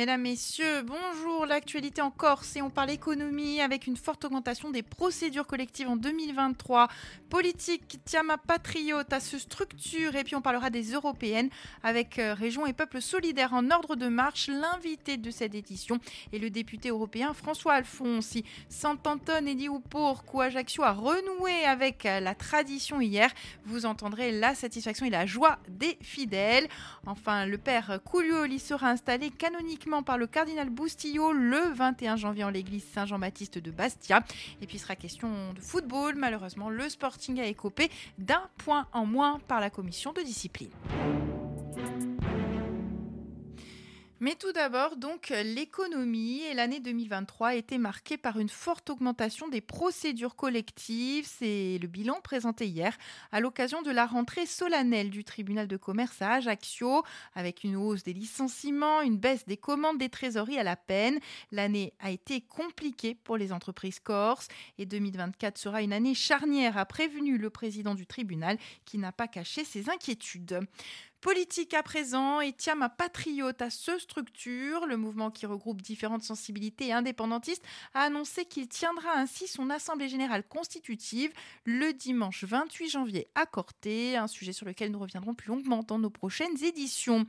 Mesdames, Messieurs, bonjour. L'actualité en Corse et on parle économie avec une forte augmentation des procédures collectives en 2023. Politique, Tiama Patriote à se structure et puis on parlera des européennes avec euh, Régions et Peuples Solidaires en ordre de marche. L'invité de cette édition est le député européen François Alfonsi. Sant'Antone et Dioupour, Ajaccio a renoué avec euh, la tradition hier. Vous entendrez la satisfaction et la joie des fidèles. Enfin, le père Coulioli sera installé canoniquement par le cardinal Boustillot le 21 janvier en l'église Saint-Jean-Baptiste de Bastia. Et puis il sera question de football. Malheureusement, le Sporting a écopé d'un point en moins par la commission de discipline. Mais tout d'abord, donc, l'économie et l'année 2023 a été marquée par une forte augmentation des procédures collectives. C'est le bilan présenté hier à l'occasion de la rentrée solennelle du tribunal de commerce à Ajaccio, avec une hausse des licenciements, une baisse des commandes des trésoreries à la peine. L'année a été compliquée pour les entreprises corses et 2024 sera une année charnière, a prévenu le président du tribunal qui n'a pas caché ses inquiétudes. Politique à présent, et Tiama Patriote à ce structure, le mouvement qui regroupe différentes sensibilités indépendantistes, a annoncé qu'il tiendra ainsi son assemblée générale constitutive le dimanche 28 janvier à Corté, un sujet sur lequel nous reviendrons plus longuement dans nos prochaines éditions.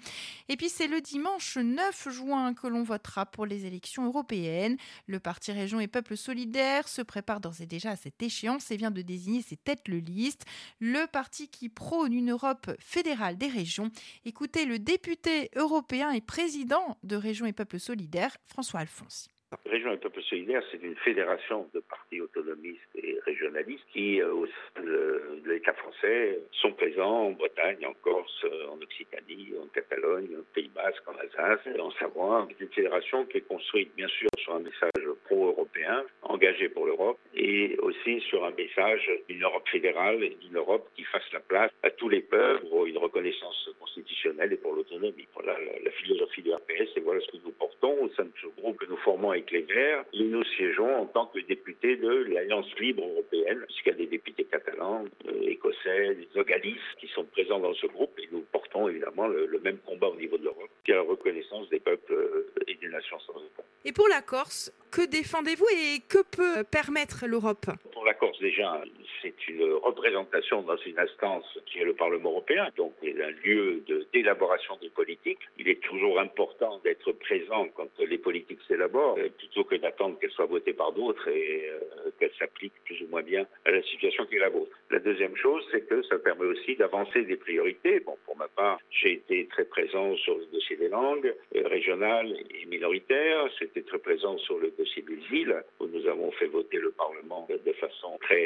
Et puis c'est le dimanche 9 juin que l'on votera pour les élections européennes. Le parti Région et Peuple Solidaire se prépare d'ores et déjà à cette échéance et vient de désigner ses têtes le liste. Le parti qui prône une Europe fédérale des régions Écoutez le député européen et président de Régions et Peuples Solidaires, François Alfonsi. Région et Peuples Solidaires, c'est une fédération de partis autonomistes et régionalistes qui, euh, au sein de l'État français, sont présents en Bretagne, en Corse, en Occitanie, en Catalogne, au Pays Basque, en Alsace, en Savoie. C'est une fédération qui est construite, bien sûr, sur un message pro-européen, engagé pour l'Europe, et aussi sur un message d'une Europe fédérale et d'une Europe qui fasse la place à tous les peuples pour une reconnaissance constitutionnelle et pour l'autonomie. Voilà la, philosophie du RPS et voilà ce que nous portons sein de ce groupe que nous formons avec les Verts. Et nous siégeons en tant que députés de l'Alliance libre européenne, puisqu'il y a des députés catalans, euh, écossais, des ogalistes qui sont présents dans ce groupe et nous portons évidemment le, même combat au niveau de l'Europe, qui est la reconnaissance des peuples euh, et des nations sans État. Et pour la Corse, que défendez-vous et que peut permettre l'Europe? Pour la Corse, déjà, c'est une représentation dans une instance qui est le Parlement européen, donc un lieu d'élaboration des politiques. Il est toujours important d'être présent quand les politiques s'élaborent, euh, plutôt que d'attendre qu'elles soient votées par d'autres et euh, qu'elles s'appliquent plus ou moins bien à la situation qui est la vôtre. La deuxième chose, c'est que ça permet aussi d'avancer des priorités. Bon, pour ma part, j'ai été très présent sur le dossier des langues euh, régionales et minoritaires. J'étais très présent sur le dossier des îles, où nous avons fait voter le Parlement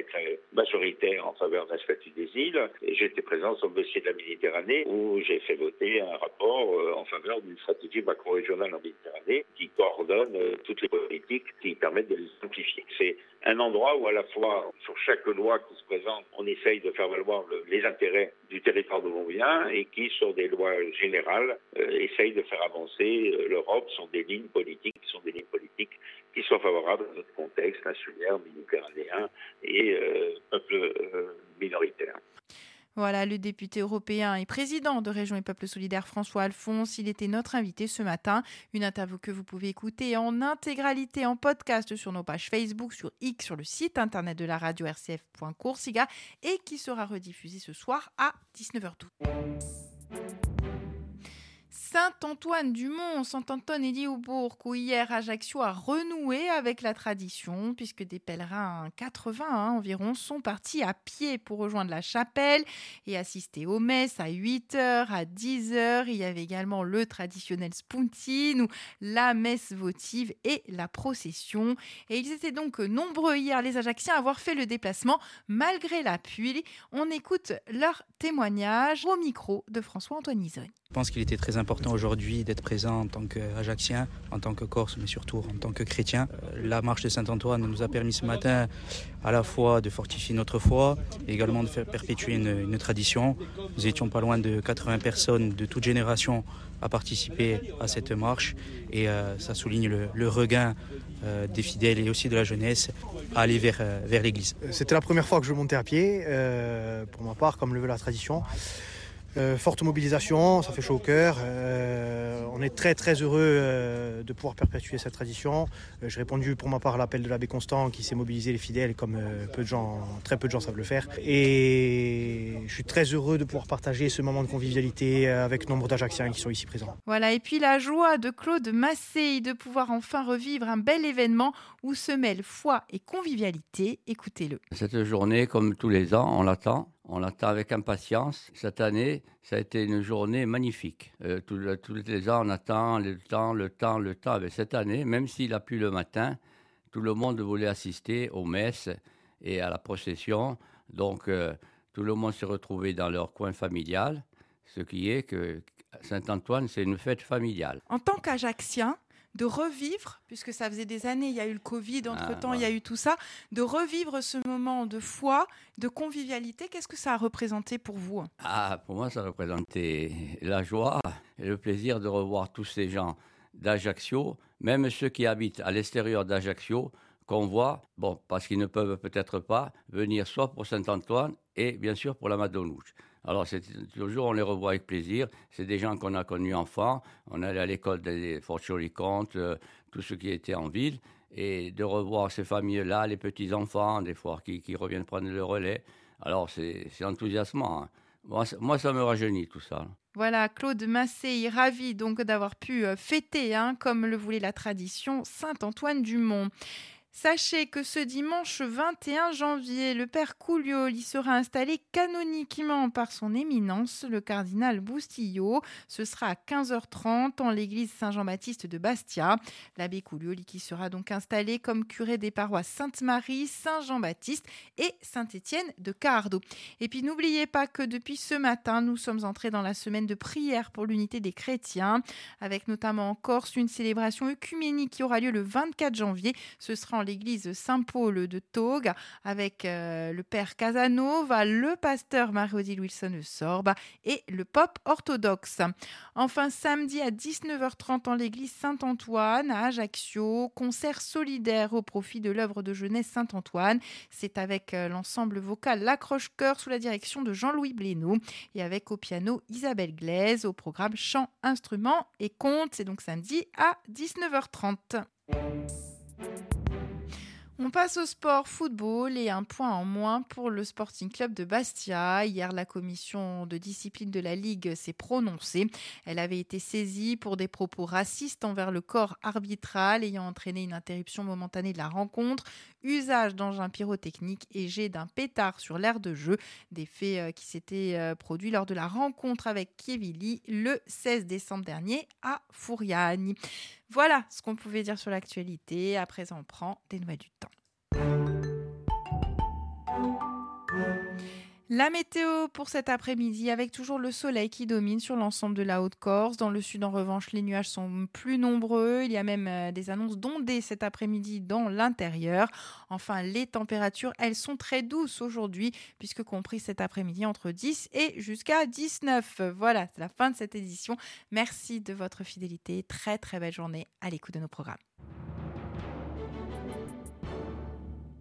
très, majoritaire en faveur d'un statut des îles. Et j'étais présent sur le dossier de la Méditerranée, où j'ai fait voter un rapport euh, en faveur d'une stratégie macro-régionale en Méditerranée qui coordonne euh, toutes les politiques qui permettent de les simplifier. C'est un endroit où à la fois, sur chaque loi qui se présente, on essaye de faire valoir les intérêts du territoire de vient et qui, sur des lois générales, euh, essaye de faire avancer l'Europe sur des lignes politiques qui sont des lignes politiques qui soient favorables à notre méditerranéen et peuple minoritaire. Voilà, le député européen et président de Région et Peuples Solidaires, François Alphonse, il était notre invité ce matin. Une interview que vous pouvez écouter en intégralité en podcast sur nos pages Facebook, sur X, sur le site internet de la radio rcf.coursiga et qui sera rediffusée ce soir à 19h12. Saint-Antoine-du-Mont, Saint-Antoine et Lioubourg, où hier Ajaccio a renoué avec la tradition, puisque des pèlerins 80 hein, environ sont partis à pied pour rejoindre la chapelle et assister aux messes à 8h, à 10h. Il y avait également le traditionnel spuntine, ou la messe votive et la procession. Et ils étaient donc nombreux hier, les Ajacciens, à avoir fait le déplacement malgré la pluie. On écoute leur témoignage au micro de François-Antoine Isogne. Je pense qu'il était très important aujourd'hui d'être présent en tant qu'Ajaxien, en tant que Corse, mais surtout en tant que chrétien. Euh, la marche de Saint-Antoine nous a permis ce matin à la fois de fortifier notre foi et également de faire perpétuer une, tradition. Nous étions pas loin de 80 personnes de toute génération à participer à cette marche et euh, ça souligne le, regain euh, des fidèles et aussi de la jeunesse à aller vers, vers l'église. C'était la première fois que je montais à pied, pour ma part, comme le veut la tradition. Euh, forte mobilisation, ça fait chaud au cœur. Euh, on est très très heureux euh, de pouvoir perpétuer cette tradition. J'ai répondu pour ma part à l'appel de l'abbé Constant qui s'est mobilisé les fidèles comme peu de gens, très peu de gens savent le faire. Et je suis très heureux de pouvoir partager ce moment de convivialité avec nombre d'Ajaxiens qui sont ici présents. Voilà, et puis la joie de Claude Massé de pouvoir enfin revivre un bel événement où se mêlent foi et convivialité. Écoutez-le. Cette journée, comme tous les ans, on l'attend on l'attend avec impatience. Cette année, ça a été une journée magnifique. Euh, tous, les ans, on attend le temps, le temps, le temps. Mais cette année, même s'il a plu le matin, tout le monde voulait assister aux messes et à la procession. Donc, euh, tout le monde s'est retrouvé dans leur coin familial, ce qui est que Saint-Antoine, c'est une fête familiale. En tant qu'Ajaxien, de revivre, puisque ça faisait des années, il y a eu le Covid, ah, entre-temps, il y a eu tout ça, de revivre ce moment de foi, de convivialité. Qu'est-ce que ça a représenté pour vous? Ah, pour moi, ça a représenté la joie et le plaisir de revoir tous ces gens d'Ajaccio, même ceux qui habitent à l'extérieur d'Ajaccio, qu'on voit, bon, parce qu'ils ne peuvent peut-être pas venir soit pour Saint-Antoine et bien sûr pour la Madonouche. Alors, toujours, on les revoit avec plaisir. C'est des gens qu'on a connus enfants. On allait à l'école des Fort Comte, euh, tous ceux qui étaient en ville. Et de revoir ces familles-là, les petits-enfants, des fois, qui, reviennent prendre le relais. Alors, c'est enthousiasmant. Hein. Moi, ça me rajeunit, tout ça. Voilà, Claude Massé, ravi donc d'avoir pu euh, fêter, hein, comme le voulait la tradition, Saint-Antoine du Mont. Sachez que ce dimanche 21 janvier, le père Couliol y sera installé canoniquement par son éminence, le cardinal Boustillot. Ce sera à 15h30 en l'église Saint-Jean-Baptiste de Bastia. L'abbé Couliol qui sera donc installé comme curé des paroisses Sainte-Marie, Saint-Jean-Baptiste et Saint-Étienne de Cardo. Et puis n'oubliez pas que depuis ce matin, nous sommes entrés dans la semaine de prière pour l'unité des chrétiens, avec notamment en Corse une célébration œcuménique qui aura lieu le 24 janvier. Ce sera l'église Saint-Paul de Togue avec euh, le père Casanova, le pasteur Marie-Odile Wilson de Sorba et le pop orthodoxe. Enfin, samedi à 19h30 en l'église Saint-Antoine à Ajaccio, concert solidaire au profit de l'œuvre de jeunesse Saint-Antoine. C'est avec euh, l'ensemble vocal L'Accroche-Cœur sous la direction de Jean-Louis Blénaud et avec au piano Isabelle Glaise au programme chant, instruments et contes. C'est donc samedi à 19h30. On passe au sport football et un point en moins pour le Sporting Club de Bastia. Hier, la commission de discipline de la Ligue s'est prononcée. Elle avait été saisie pour des propos racistes envers le corps arbitral ayant entraîné une interruption momentanée de la rencontre, usage d'engins pyrotechniques et jet d'un pétard sur l'aire de jeu. Des faits euh, qui s'étaient euh, produits lors de la rencontre avec Kievili le 16 décembre dernier à Fouriani. Voilà ce qu'on pouvait dire sur l'actualité. À présent, on prend des nouvelles du temps. La météo pour cet après-midi avec toujours le soleil qui domine sur l'ensemble de la Haute-Corse. Dans le sud, en revanche, les nuages sont plus nombreux. Il y a même euh, des annonces d'ondées cet après-midi dans l'intérieur. Enfin, les températures, elles sont très douces aujourd'hui puisque compris cet après-midi entre 10 et jusqu'à 19. Voilà, c'est la fin de cette édition. Merci de votre fidélité. Très très belle journée à l'écoute de nos programmes.